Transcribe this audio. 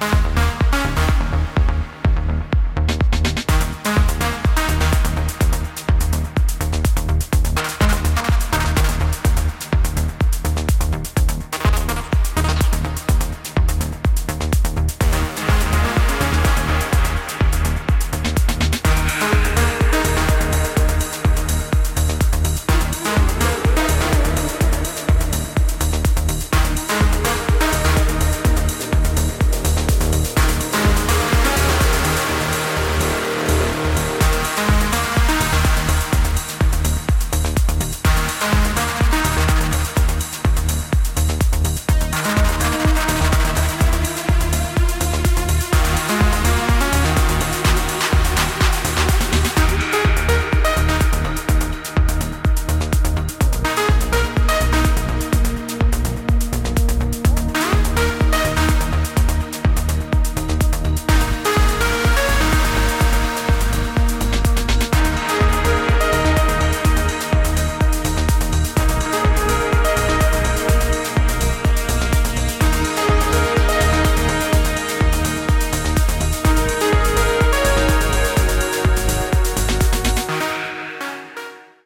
Bye.